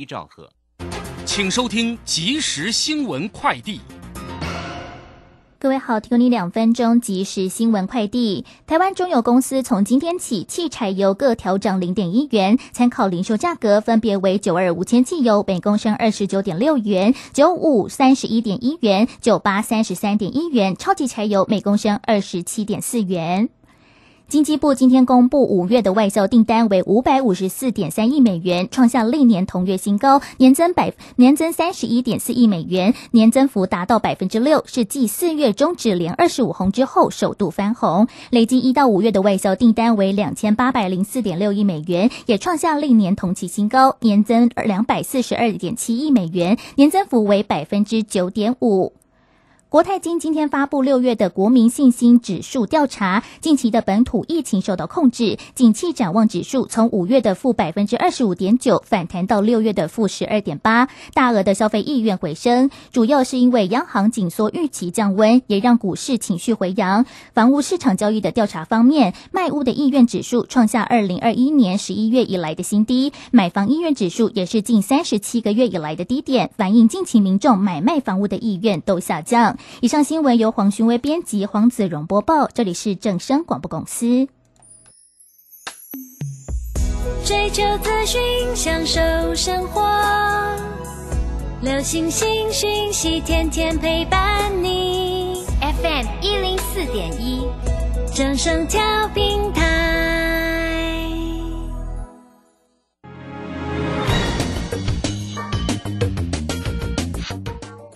一兆赫，请收听即时新闻快递。各位好，提供你两分钟即时新闻快递。台湾中油公司从今天起，汽柴油各调整零点一元，参考零售价格分别为九二五千汽油每公升二十九点六元，九五三十一点一元，九八三十三点一元，超级柴油每公升二十七点四元。经济部今天公布五月的外销订单为五百五十四点三亿美元，创下历年同月新高，年增百年增三十一点四亿美元，年增幅达到百分之六，是继四月中止连二十五红之后首度翻红。累计一到五月的外销订单为两千八百零四点六亿美元，也创下历年同期新高，年增两百四十二点七亿美元，年增幅为百分之九点五。国泰金今天发布六月的国民信心指数调查，近期的本土疫情受到控制，景气展望指数从五月的负百分之二十五点九反弹到六月的负十二点八，大额的消费意愿回升，主要是因为央行紧缩预期降温，也让股市情绪回扬。房屋市场交易的调查方面，卖屋的意愿指数创下二零二一年十一月以来的新低，买房意愿指数也是近三十七个月以来的低点，反映近期民众买卖房屋的意愿都下降。以上新闻由黄勋威编辑，黄子荣播报。这里是正声广播公司。追求资讯，享受生活，流星星讯息，天天陪伴你。FM 一零四点一，正声调平台。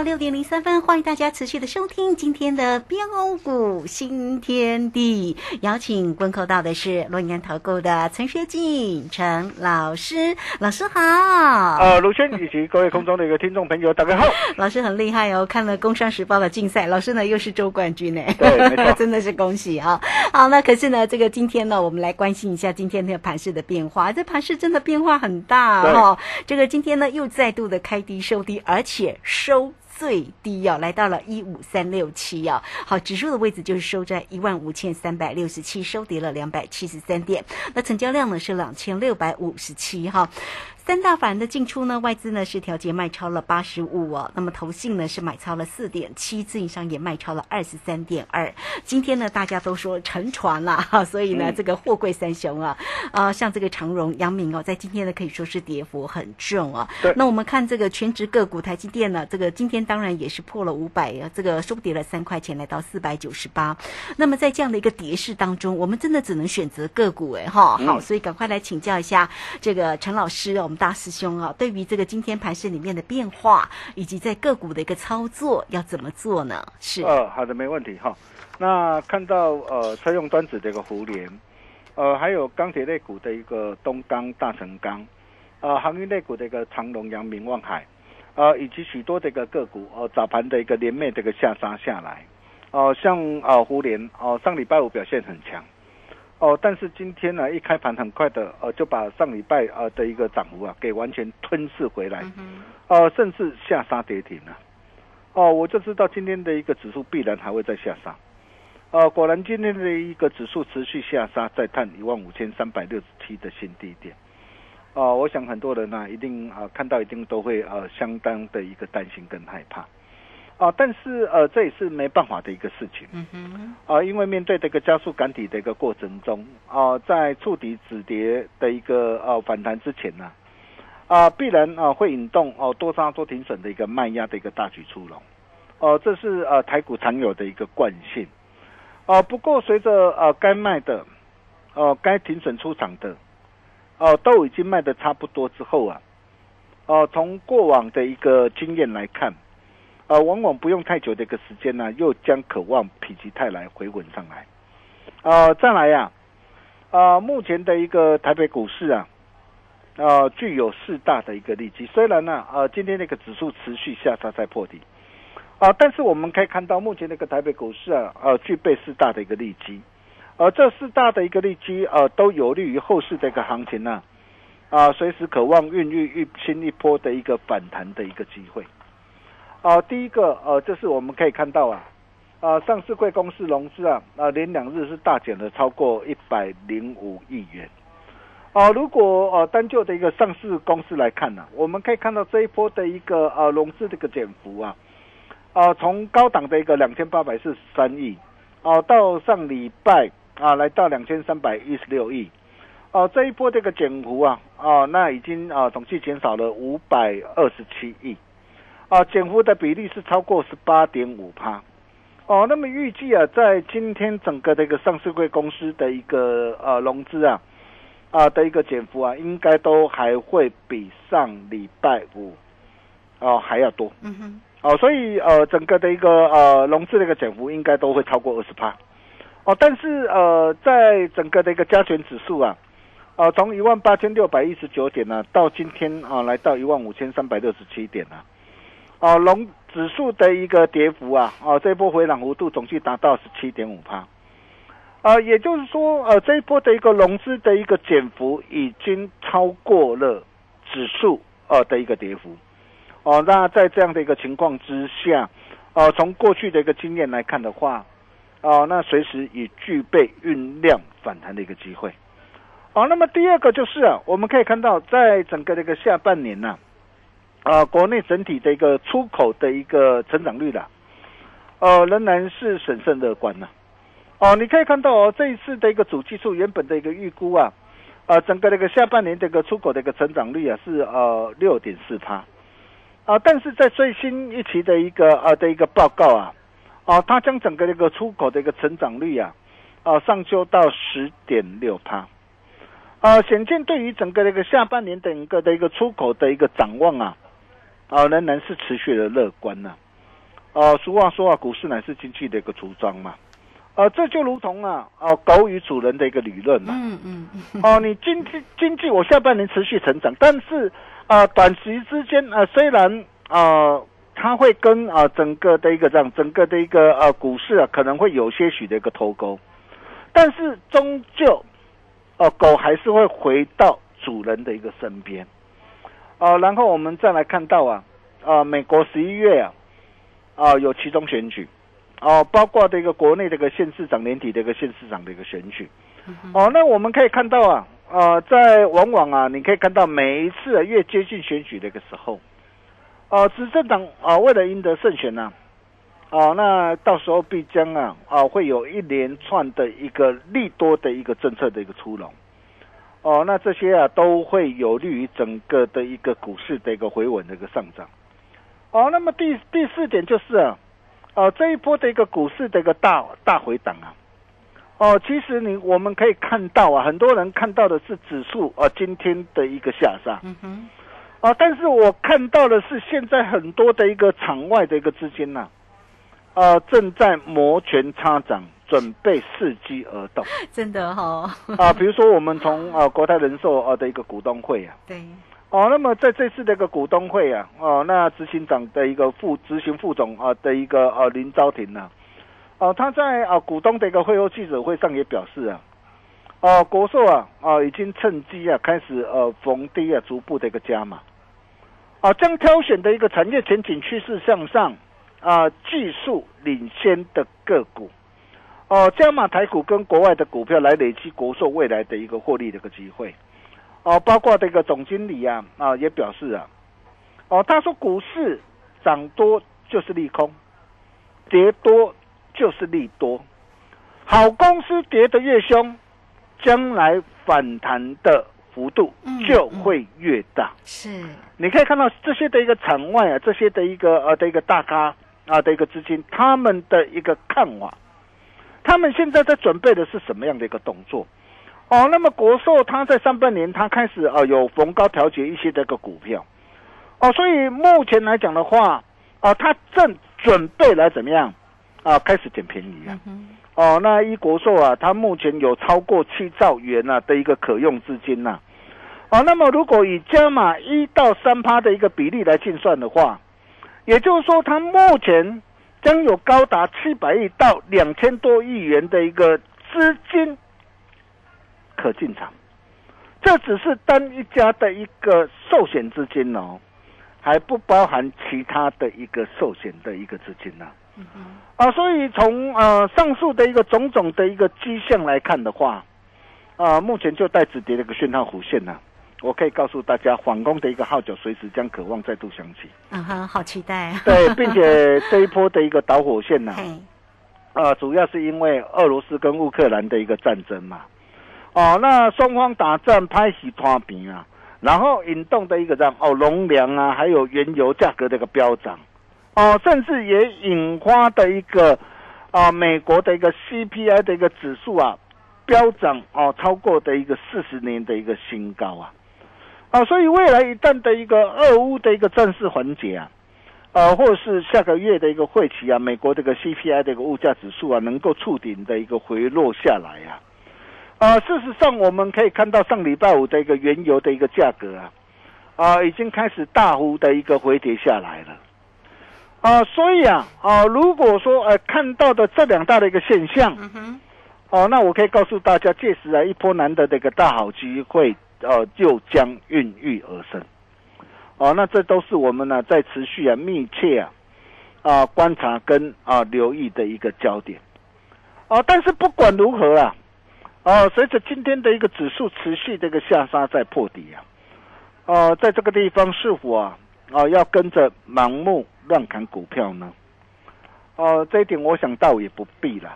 了六点零三分，欢迎大家持续的收听今天的标股新天地。邀请观看到的是洛阳投顾的陈学进陈老师，老师好。呃，卢轩以及各位空中的一个听众朋友，大家好。老师很厉害哦，看了《工商时报》的竞赛，老师呢又是周冠军呢，真的是恭喜啊！好，那可是呢，这个今天呢，我们来关心一下今天那个盘势的变化。这盘势真的变化很大对哈、这个今天呢又再度的开低收低，而且收。最低哦，来到了一五三六七哦，好，指数的位置就是收在一万五千三百六十七，收跌了两百七十三点。那成交量呢是两千六百五十七哈。三大法人的进出呢，外资呢是调节卖超了八十五哦，那么投信呢是买超了四点七，自营商也卖超了二十三点二。今天呢，大家都说沉船了，哈，所以呢，这个货柜三雄啊，啊、像这个长荣、阳明哦，在今天呢可以说是跌幅很重啊。对那我们看这个全职个股，台积电呢，这个今天当然也是破了五百啊，这个收跌了三块钱，来到四百九十八。那么在这样的一个跌势当中，我们真的只能选择个股哎哈，好，所以赶快来请教一下这个陈老师，我们大师兄啊，对于这个今天盘市里面的变化，以及在个股的一个操作要怎么做呢？是，呃，好的，没问题哈。那看到呃车用端子的一个胡联，呃，还有钢铁类股的一个东钢、大成钢，呃，航运类股的一个长隆、阳明、望海，呃，以及许多的一个个股，呃，早盘的一个连袂的一个下杀下来，哦、像呃胡联，哦、上礼拜五表现很强，哦、但是今天呢，一开盘很快的，呃，就把上礼拜呃的一个涨幅啊，给完全吞噬回来，呃，甚至下杀跌停了。哦，我就知道今天的一个指数必然还会再下杀。呃，果然今天的一个指数持续下杀，再探一万五千三百六十七的新低点。哦，我想很多人呢、一定啊、看到一定都会呃相当的一个担心跟害怕。啊，但是呃，这也是没办法的一个事情。嗯哼，啊，因为面对这个加速赶底的一个过程中，啊，在触底止跌的一个呃反弹之前呢、啊，必然啊会引动哦多杀多停损的一个卖压的一个大举出笼，哦、这是呃台股常有的一个惯性，哦、不过随着呃该卖的，哦、该停损出场的，哦、都已经卖的差不多之后啊，哦、从过往的一个经验来看。呃，往往不用太久的一个时间呢，又将渴望否极泰来回稳上来。呃，再来呀、呃，目前的一个台北股市啊，呃，具有四大的一个利基。虽然呢，呃，今天那个指数持续下杀在破底，啊、但是我们可以看到，目前那个台北股市啊，呃，具备四大的一个利基，而这四大的一个利基，呃，都有利于后市的一个行情呢、啊，随时渴望孕育一新一波的一个反弹的一个机会。啊、第一个呃，就是我们可以看到啊，啊、上市贵公司融资啊，啊、连两日是大减了超过一百零五亿元。啊、如果呃单就的一个上市公司来看呢、我们可以看到这一波的一个呃融资这个减幅啊，啊、从高档的一个两千八百四十三亿，哦、到上礼拜啊来到两千三百一十六亿，哦、这一波这个减幅啊，哦、那已经啊、总计减少了五百二十七亿。啊，减幅的比例是超过十八点五趴。哦，那么预计啊，在今天整个的一个上市贵公司的一个呃融资啊啊的一个减幅啊，应该都还会比上礼拜五哦还要多。嗯哼，哦，所以呃，整个的一个呃融资的一个减幅应该都会超过二十趴。哦，但是呃，在整个的一个加权指数啊，呃，从一万八千六百一十九点呢、到今天啊、来到一万五千三百六十七点啊，哦、龙指数的一个跌幅啊，哦、这一波回档幅度总计达到十七点五趴。啊，也就是说，呃，这一波的一个融资的一个减幅已经超过了指数呃的一个跌幅。哦，那在这样的一个情况之下，呃，从过去的一个经验来看的话，哦、那随时也具备酝酿反弹的一个机会。哦，那么第二个就是啊，我们可以看到，在整个这个下半年呢、啊，国内整体的一个出口的一个成长率啦，呃，仍然是审慎乐观呐、哦，你可以看到哦，这一次的一个主技术原本的一个预估啊，呃，整个这个下半年这个出口的一个成长率啊是呃六点四趴，啊，但是在最新一期的一个呃的一个报告啊，啊，它将整个这个出口的一个成长率啊，啊上修到十点六帕，啊，显见对于整个这个下半年整个的一个出口的一个展望啊，啊仍然是持续的乐观呐、啊，俗话说啊，股市乃是经济的一个橱窗嘛。呃，这就如同啊，哦、狗与主人的一个理论嘛。嗯嗯嗯，哦，你经济经济我下半年持续成长，但是啊、短期之间啊、虽然啊、它会跟啊、整个的一个这样整个的一个呃股市啊可能会有些许的一个脱钩，但是终究哦、狗还是会回到主人的一个身边。哦、然后我们再来看到啊啊、美国十一月啊啊、有其中选举。哦，包括这个国内这个县市长年底的一个县市长的一个选举，哦，那我们可以看到啊，呃，在往往啊，你可以看到每一次、啊、越接近选举的一个时候，呃，执政党啊、为了赢得胜选呢、啊，那到时候必将啊啊会有一连串的一个利多的一个政策的一个出笼，哦，那这些啊都会有利于整个的一个股市的一个回稳的一个上涨，哦，那么第第四点就是啊。哦，这一波的一个股市的一个大大回档啊，哦，其实你我们可以看到啊，很多人看到的是指数啊今天的一个下杀，嗯哼，啊，但是我看到的是现在很多的一个场外的一个资金呐、啊，正在摩拳擦掌，准备伺机而动。真的哈、啊，比如说我们从啊国泰人寿啊的一个股东会啊，对，哦，那么在这次的一个股东会啊，哦，那执行长的一个副执行副总啊的一个呃林昭廷呐、哦，他在啊股东的一个会后记者会上也表示啊，哦，国寿啊啊已经趁机啊开始呃逢低啊逐步的一个加码，啊将挑选的一个产业前景趋势向上啊技术领先的个股。哦，加码台股跟国外的股票来累积国寿未来的一个获利的一个机会。哦，包括这个总经理啊啊也表示啊，哦，他说股市涨多就是利空，跌多就是利多，好公司跌得越凶，将来反弹的幅度就会越大。是，你可以看到这些的一个场外啊，这些的一个呃的一个大咖啊的一个资金，他们的一个看法，他们现在在准备的是什么样的一个动作？哦，那么国寿它在上半年它开始啊有逢高调节一些这个股票，哦，所以目前来讲的话，啊，它正准备来怎么样啊开始捡便宜啊？哦，那一国寿啊，它目前有超过七兆元啊的一个可用资金呐。哦，那么如果以加码一到三趴的一个比例来计算的话，也就是说，它目前将有高达七百亿到两千多亿元的一个资金。可进场，这只是单一家的一个寿险资金哦，还不包含其他的一个寿险的一个资金呢。啊，所以从呃上述的一个种种的一个迹象来看的话，啊，目前就带止跌的一个讯号弧线呢，我可以告诉大家，反攻的一个号角随时将渴望再度响起。嗯哼，好期待。对，并且 这一波的一个导火线呢，啊，主要是因为俄罗斯跟乌克兰的一个战争嘛。哦，那双方打战拍起拖平啊，然后引动的一个这样哦，农粮啊，还有原油价格的一个飙涨，哦，甚至也引发的一个啊，美国的一个 CPI 的一个指数啊，飙涨哦，超过的一个四十年的一个新高啊，啊，所以未来一旦的一个俄乌的一个战事环节啊，呃，或者是下个月的一个会期啊，美国这个 CPI 的一个物价指数啊，能够触顶的一个回落下来啊。啊，事实上我们可以看到上礼拜五的一个原油的一个价格啊，啊，已经开始大幅的一个回跌下来了。啊，所以啊，啊，如果说呃看到的这两大的一个现象，哦，那我可以告诉大家，届时啊一波难得的一个大好机会，呃，就将孕育而生。哦，那这都是我们呢在持续啊密切啊啊观察跟啊留意的一个焦点。哦，但是不管如何啊。哦，随着今天的一个指数持续这个下杀在破底啊，哦，在这个地方是否啊，啊要跟着盲目乱砍股票呢？哦，这一点我想倒也不必了。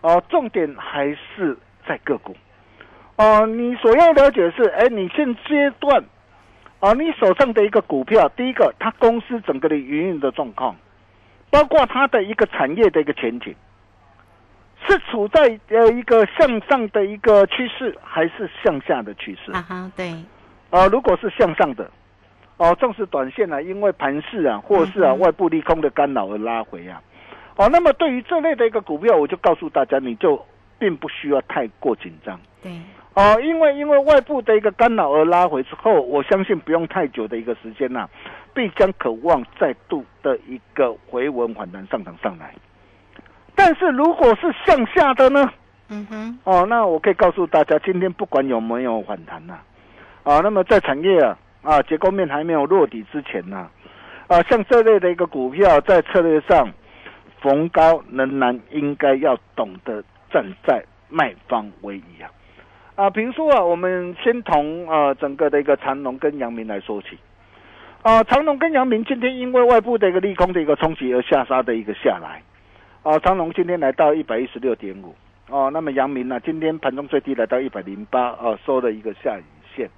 哦，重点还是在个股。哦，你所要了解的是，哎，你现阶段，啊，你手上的一个股票，第一个，它公司整个的营运的状况，包括它的一个产业的一个前景。是处在呃一个向上的一个趋势，还是向下的趋势？啊哈，对。呃，如果是向上的，哦，正是短线呢，因为盘势啊，或是啊外部利空的干扰而拉回啊。哦，那么对于这类的一个股票，我就告诉大家，你就并不需要太过紧张。对。哦，因为因为外部的一个干扰而拉回之后，我相信不用太久的一个时间呐，必将渴望再度的一个回稳反弹上涨上来。但是如果是向下的呢？嗯哼，哦，那我可以告诉大家，今天不管有没有反弹呐，啊，那么在产业啊啊结构面还没有落底之前呢，啊，像这类的一个股票，在策略上逢高仍然应该要懂得站在卖方为宜啊，啊，比如说啊，我们先从啊整个的一个长隆跟阳明来说起，啊，长隆跟阳明今天因为外部的一个利空的一个冲击而下杀的一个下来。哦，长隆今天来到一百一十六点五，哦，那么阳明呢，今天盘中最低来到一百零八，哦，收了一个下影线，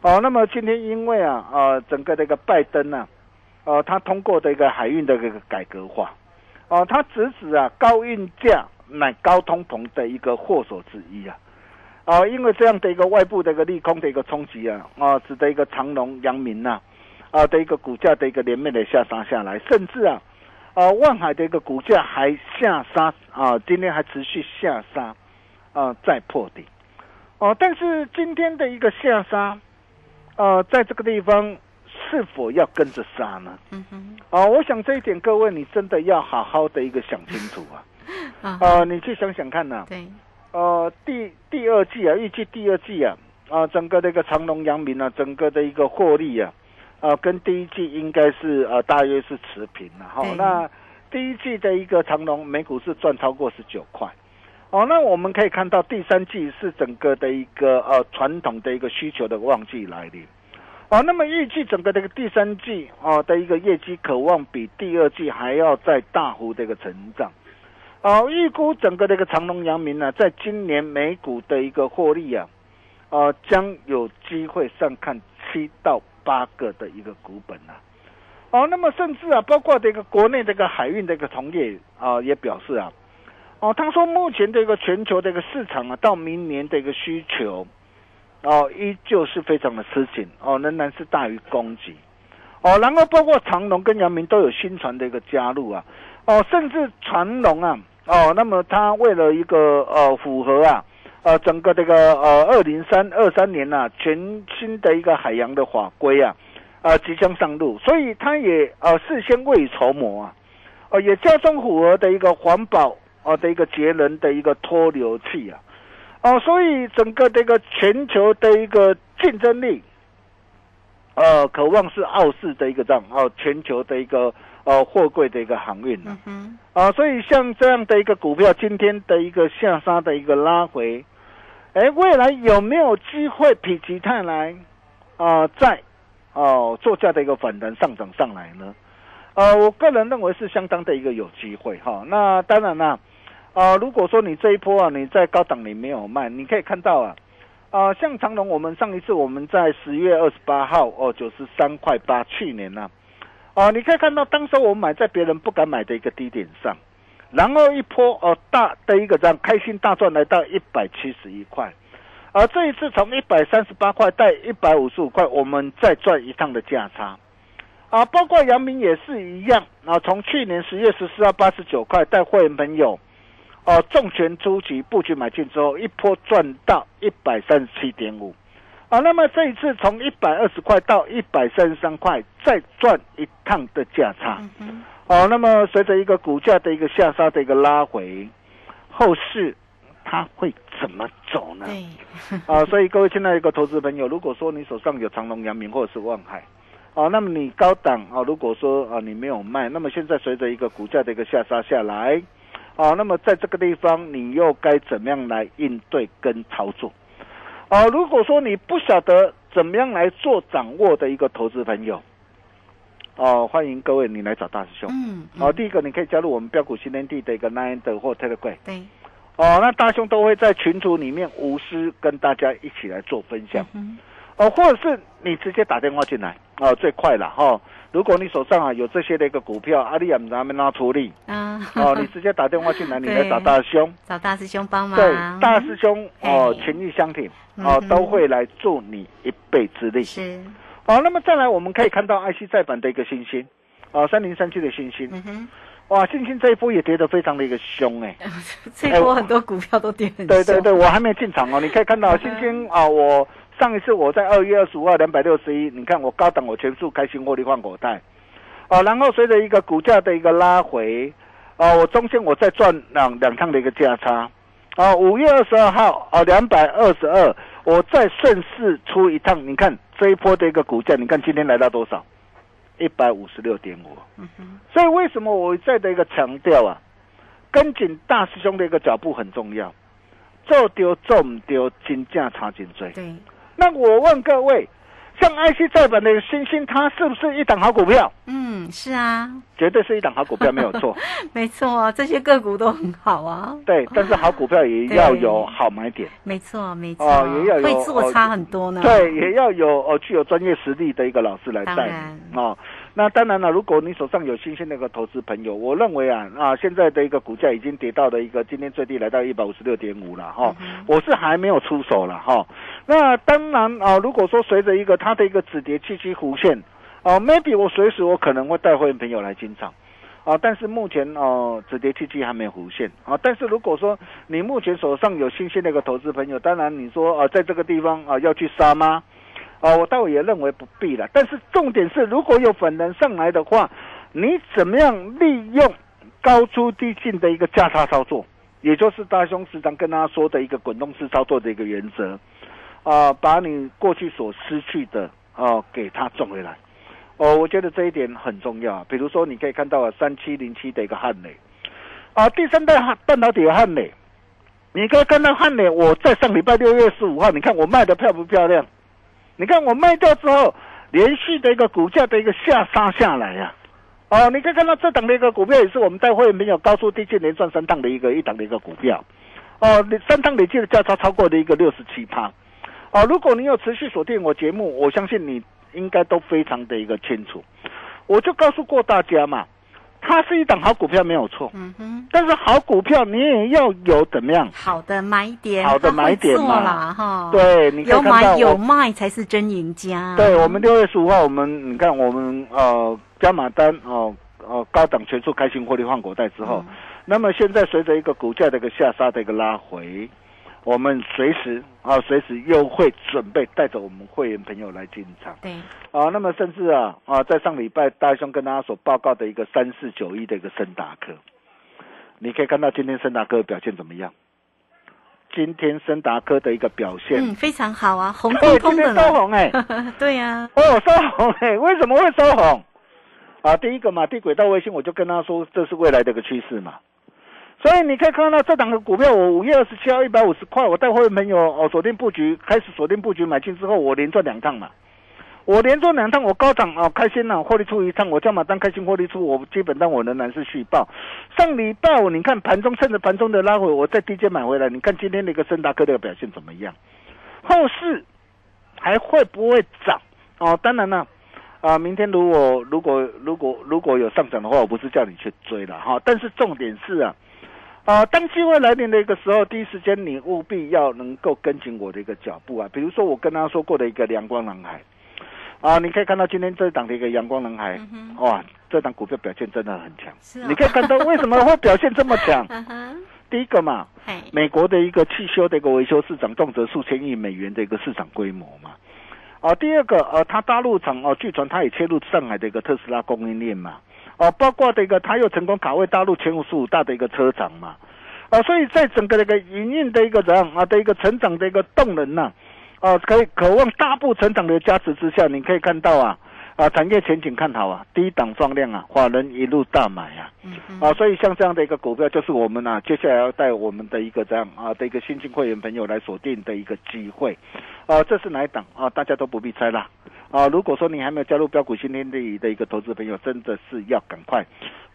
哦，那么今天因为啊，呃，整个这个拜登呢，呃，他通过的一个海运的这个改革化，哦，他直指啊高运价乃高通膨的一个祸首之一啊，啊，因为这样的一个外部的一个利空的一个冲击啊，啊，使得一个长隆、阳明呐，啊的一个股价的一个连绵的下杀下来，甚至啊。啊，万海的一个股价还下杀啊，今天还持续下杀啊，再破底哦。但是今天的一个下杀，呃，在这个地方是否要跟着杀呢？嗯哼。啊，我想这一点各位你真的要好好的一个想清楚啊。啊。你去想想看呐。对。呃，第第二季啊，预计第二季啊，啊，整个这个长隆、阳明啊，整个的一个获利啊。啊，跟第一季应该是呃，大约是持平了哈。那第一季的一个长隆每股是赚超过十九块，哦，那我们可以看到第三季是整个的一个呃传统的一个需求的旺季来临。哦，那么预计整个这个第三季哦的一个业绩渴望比第二季还要再大幅的一个成长。哦，预估整个这个长隆、阳明呢，在今年美股的一个获利啊，呃，将有机会上看七到八个的一个股本啊。哦，那么甚至啊，包括这个国内这个海运的一个同业啊，也表示啊，哦，他说目前这个全球这个市场啊，到明年的一个需求。哦，依旧是非常的吃紧哦，仍然是大于供给哦。然后包括长隆跟阳明都有新船的一个加入啊，哦，甚至长隆啊，哦，那么它为了一个呃符合啊，呃整个这个呃二零三二三年呐全新的一个海洋的法规啊，啊即将上路，所以它也呃事先未雨绸缪啊，哦也加装符合的一个环保啊的一个节能的一个脱硫器啊。哦，所以整个这个全球的一个竞争力，呃，渴望是傲视的一个这样哦，全球的一个呃货柜的一个航运呢，啊，所以像这样的一个股票，今天的一个下杀的一个拉回，哎，未来有没有机会否极泰来啊，在哦作价的一个反弹上涨上来呢？呃，我个人认为是相当的一个有机会哈。那当然啦。啊，如果说你这一波啊，你在高档你没有卖，你可以看到啊，啊，像长隆，我们上一次我们在十月二十八号哦，九十三块八，去年呢，啊，啊你可以看到当时我买在别人不敢买的一个低点上，然后一波哦大的一个这样开心大赚来到一百七十一块，而这一次从一百三十八块到一百五十五块，我们再赚一趟的价差，啊，包括杨明也是一样，啊，从去年十月十四号八十九块带会员朋友。哦，重拳出击布局买进之后，一波赚到一百三十七点五，啊，那么这一次从一百二十块到一百三十三块，再赚一趟的价差，哦，那么随着一个股价的一个下杀的一个拉回，后市它会怎么走呢？啊，所以各位亲爱的一个投资朋友，如果说你手上有长隆、阳明或者是望海，啊，那么你高档啊，如果说啊你没有卖，那么现在随着一个股价的一个下杀下来。啊，那么在这个地方，你又该怎么样来应对跟操作？啊，如果说你不晓得怎么样来做掌握的一个投资朋友，哦，欢迎各位你来找大师兄。嗯。哦，第一个你可以加入我们标股新天地的一个 Nine 的或 Telegram。对。哦，那大兄都会在群组里面无私跟大家一起来做分享。嗯。哦，或者是你直接打电话进来，哦，最快了哈。如果你手上啊有这些的一个股票，阿里亚咱们拿处理啊，哦，你直接打电话进来，你来找大师兄，找大师兄帮忙。对，大师兄哦，情义相挺哦，都会来助你一臂之力。是，哦，那么再来，我们可以看到 IC 再版的一个星星，哦，三零三七的星星，哇，星星这一波也跌得非常的一个凶哎，这一波很多股票都跌很对对对，我还没进场哦，你可以看到星星啊，我。上一次我在二月二十五号两百六十一，你看我高档我全数开新获利换股袋，啊，然后随着一个股价的一个拉回，啊，我中间我再赚两两趟的一个价差，啊，五月二十二号啊两百二十二，我再顺势出一趟，你看这一波的一个股价，你看今天来到多少？一百五十六点五。所以为什么我再的一个强调啊，跟紧大师兄的一个脚步很重要，做丢做唔丢，金价差金追。对。那我问各位，像 IC 再版的星星，它是不是一档好股票？嗯，是啊，绝对是一档好股票，没有错。没错，这些个股都很好啊。对，但是好股票也要有好买点。没错，没错。哦，也要有会做差很多呢。对，也要有哦，具有专业实力的一个老师来带你啊。那当然了，如果你手上有新鲜的一个投资朋友，我认为啊啊，现在的一个股价已经跌到了一个今天最低来到一百五十六点五了哈，我是还没有出手了哈。那当然啊，如果说随着一个它的一个止跌契机弧线，啊，maybe 我随时我可能会带会员朋友来进场，啊，但是目前哦止跌契机还没有弧线啊。但是如果说你目前手上有新鲜的一个投资朋友，当然你说啊，在这个地方啊要去杀吗？啊，我倒也认为不必了。但是重点是，如果有粉能上来的话，你怎么样利用高出低进的一个价差操作，也就是大兄时常跟大家说的一个滚动式操作的一个原则，啊，把你过去所失去的啊给他赚回来。哦，我觉得这一点很重要。比如说，你可以看到三七零七的一个汉磊，啊，第三代半导体的汉磊，你可以看到汉磊，我在上礼拜六月十五号，你看我卖的漂不漂亮？你看我卖掉之后，连续的一个股价的一个下杀下来呀、哦，你可以看到这档的一个股票也是我们带会员朋友高速低进连赚三趟的一个一档的一个股票，哦，三趟累计的价差超过的一个六十七趴，哦，如果你有持续锁定我节目，我相信你应该都非常的一个清楚，我就告诉过大家嘛，它是一档好股票没有错，嗯哼，但是好股票你也要有怎么样？好的买点，好的买点嘛。哈，，对，有买有卖才是真赢家。对，我们六月十五号，我们你看我们呃加码单哦呃高档全数开心获利换股袋之后，嗯。那么现在随着一个股价的一个下杀的一个拉回，我们随时啊随时又会准备带着我们会员朋友来进场对，啊，那么甚至啊啊在上礼拜大兄跟大家所报告的一个三四九一的一个森达科，你可以看到今天森达科的表现怎么样？今天森达科的一个表现，嗯，非常好啊，红对，彤彤的今天收呢。红哎、对呀，哦，收红哎、为什么会收红？啊，第一个嘛，低轨道卫星，我就跟他说这是未来的一个趋势嘛。所以你可以看到这两个股票，我五月二十七号一百五十块，我带会员朋友哦锁定布局，开始锁定布局买进之后，我连赚两趟嘛。我连赚两趟，我高涨啊，开心了、获利出一趟，我加码单开心获利出，我基本上我仍然是续报。上礼拜五你看盘中趁着盘中的拉回，我在低阶买回来，你看今天那个森达科的表现怎么样？后市还会不会涨？哦，当然了。啊，明天如果如果如果如果有上涨的话，我不是叫你去追了哈，但是重点是啊，啊，当机会来临的一个时候，第一时间你务必要能够跟紧我的一个脚步啊。比如说我跟他说过的一个阳光蓝海，啊，你可以看到今天这档的一个阳光蓝海，哇，这档股票表现真的很强。你可以看到为什么会表现这么强？第一个嘛，嘿，美国的一个汽修的一个维修市场，动辄数千亿美元的一个市场规模嘛。啊，第二个，呃，它大陆厂哦，据传它也切入上海的一个特斯拉供应链嘛。哦，包括这个他又成功卡位大陆前五十五大的一个车长嘛。啊，所以在整个这个营运的一个人啊的一个成长的一个动能呐、啊，可以渴望大步成长的加持之下，你可以看到啊，啊，产业前景看好啊，低档放量啊，法人一路大买啊。嗯，啊，所以像这样的一个股票，就是我们啊接下来要带我们的一个这样啊的一个新进会员朋友来锁定的一个机会，啊，这是哪一档啊？大家都不必猜啦。啊，如果说你还没有加入标股新天地的一个投资朋友，真的是要赶快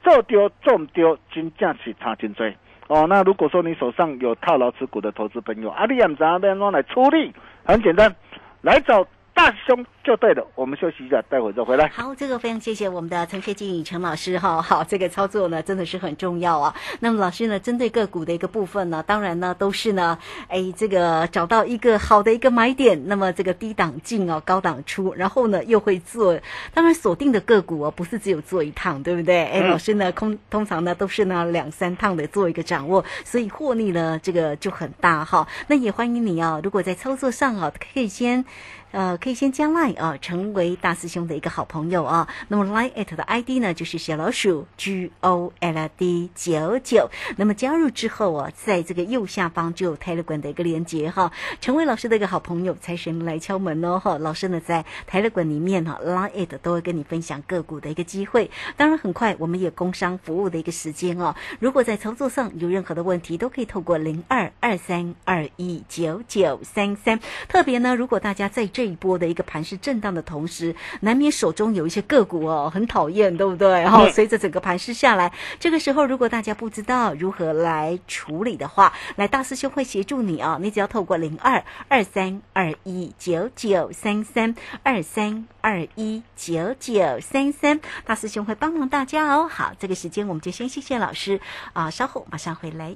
做丢做唔丢，金价是差金追哦。那如果说你手上有套牢持股的投资朋友，阿里亚怎样怎样来出力？很简单，来找大师兄就对了。我们休息一下，待会儿再回来。好，这个非常谢谢我们的陈学静陈老师哈。好，这个操作呢真的是很重要啊。那么老师呢，针对个股的一个部分呢，当然呢都是呢，哎，这个找到一个好的一个买点，那么这个低档进哦，高档出，然后呢又会做，当然锁定的个股哦，不是只有做一趟，对不对？哎，嗯老师呢，空通常呢都是呢两三趟的做一个掌握，所以获利呢这个就很大哈。那也欢迎你啊，如果在操作上啊，可以先。呃，可以先加 Line 啊，成为大师兄的一个好朋友啊。那么 Line at 的 ID 呢，就是小老鼠 G O L D 九九。那么加入之后啊，在这个右下方就有 Telegram 的一个连接哈，成为老师的一个好朋友，财神来敲门哦哈。老师呢在 Telegram 里面哈，Line at 都会跟你分享个股的一个机会。当然，很快我们也工商服务的一个时间哦。如果在操作上有任何的问题，都可以透过零二二三二一九九三三。特别呢，如果大家在这一波的一个盘势震荡的同时，难免手中有一些个股哦，很讨厌，对不对？哈、嗯随着整个盘势下来，这个时候如果大家不知道如何来处理的话，来大师兄会协助你哦、你只要透过零二二三二一九九三三二三二一九九三三，大师兄会帮忙大家哦。好，这个时间我们就先谢谢老师啊、稍后马上回来。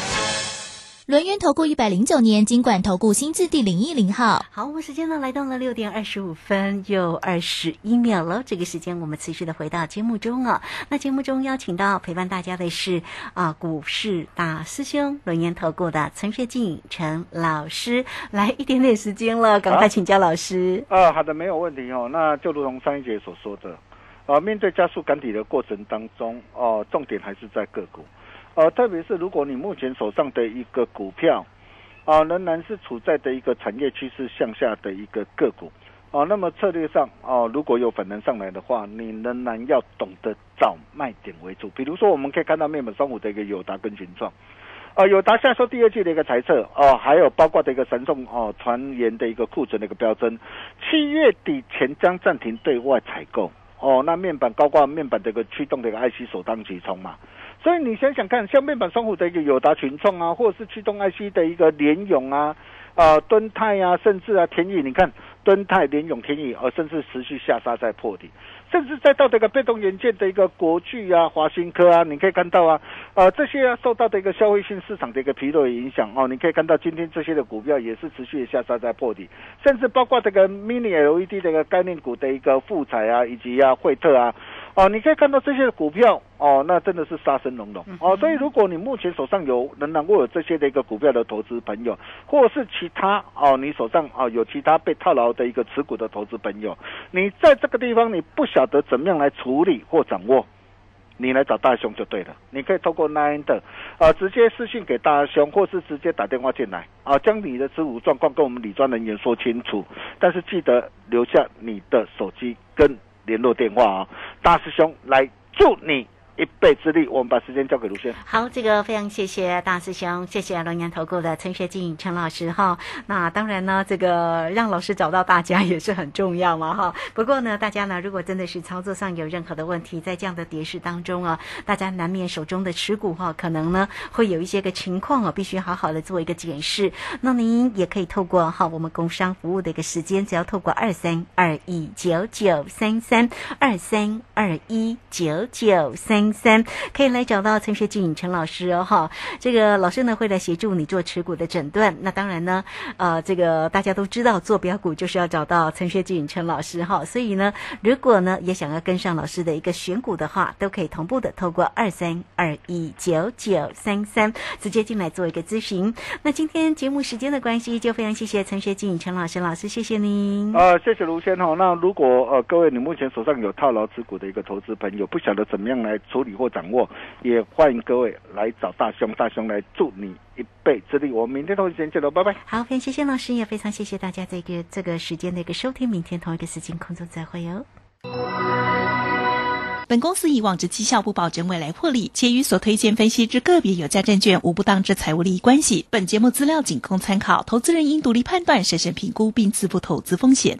轮源投顾一百零九年金管投顾新字第零一零号。好，我们时间呢来到了六点二十五分又二十一秒了。这个时间我们持续的回到节目中啊。那节目中邀请到陪伴大家的是啊股市大师兄轮源投顾的陈学进陈老师，来一点点时间了，赶快请教老师。啊，好的，没有问题哦。那就如同上一节所说的，啊，面对加速赶底的过程当中，哦、重点还是在个股。呃，特别是如果你目前手上的一个股票，啊、仍然是处在的一个产业趋势向下的一个个股，哦、那么策略上，哦、如果有反弹上来的话，你仍然要懂得找卖点为主。比如说，我们可以看到面板双虎的一个友达跟群创，呃，友达下收第二季的一个财测，哦、还有包括的一个神送哦传言的一个库存的一个标增，七月底前将暂停对外采购。哦，那面板高挂面板的一个驱动的一个 IC 首当其冲嘛，所以你想想看，像面板双虎的一个友达群创啊，或者是驱动 IC 的一个联咏啊，啊、敦泰啊，甚至啊天宇，你看敦泰、联咏、天宇，呃，甚至持续下杀在破底，甚至再到这个被动元件的一个国巨啊、华新科啊，你可以看到啊，呃，这些啊受到的一个消费性市场的一个疲弱影响哦，你可以看到今天这些的股票也是持续的下杀在破底，甚至包括这个 mini LED 的一个概念股的一个富彩啊，以及啊惠特啊。哦，你可以看到这些股票哦，那真的是杀声隆隆哦。所以，如果你目前手上有仍然握有这些的一个股票的投资朋友，或者是其他哦，你手上哦有其他被套牢的一个持股的投资朋友，你在这个地方你不晓得怎么样来处理或掌握，你来找大兄就对了。你可以透过 Nine 的啊，直接私信给大兄，或是直接打电话进来啊，将你的持股状况跟我们理专人员说清楚。但是记得留下你的手机跟联络电话啊、大师兄来祝你一臂之力。我们把时间交给卢轩。好，这个非常谢谢大师兄，谢谢龙岩投顾的陈学进陈老师哈。那当然呢，这个让老师找到大家也是很重要嘛哈。不过呢，大家呢，如果真的是操作上有任何的问题，在这样的跌势当中啊，大家难免手中的持股哈，可能呢会有一些个情况啊，必须好好的做一个检视。那您也可以透过哈我们工商服务的一个时间，只要透过二三二一九九三三二三二一九九三三，可以来找到陈学进陈老师哦哈。这个老师呢会来协助你做持股的诊断。那当然呢，呃，这个大家都知道做标股就是要找到陈学进陈老师哈。所以呢，如果呢也想要跟上老师的一个选股的话，都可以同步的透过二三二一九九三三直接进来做一个咨询。那今天节目时间的关系，就非常谢谢陈学进陈老师老师，谢谢您。呃，谢谢卢先哈。那如果呃各位你目前手上有套牢持股的一个投资朋友，不晓得怎么样来处理或掌握，也欢迎各位来找大兄，大兄来助你一臂之力。我们明天同一时间见喽，拜拜。好，非常谢谢老师，也非常谢谢大家这个这个时间的一个收听，明天同一个时间空中再会哦。本公司以往之绩效不保证未来获利，且与所推荐分析之个别有价证券无不当之财务利益关系。本节目资料仅供参考，投资人应独立判断、审慎评估并自负投资风险。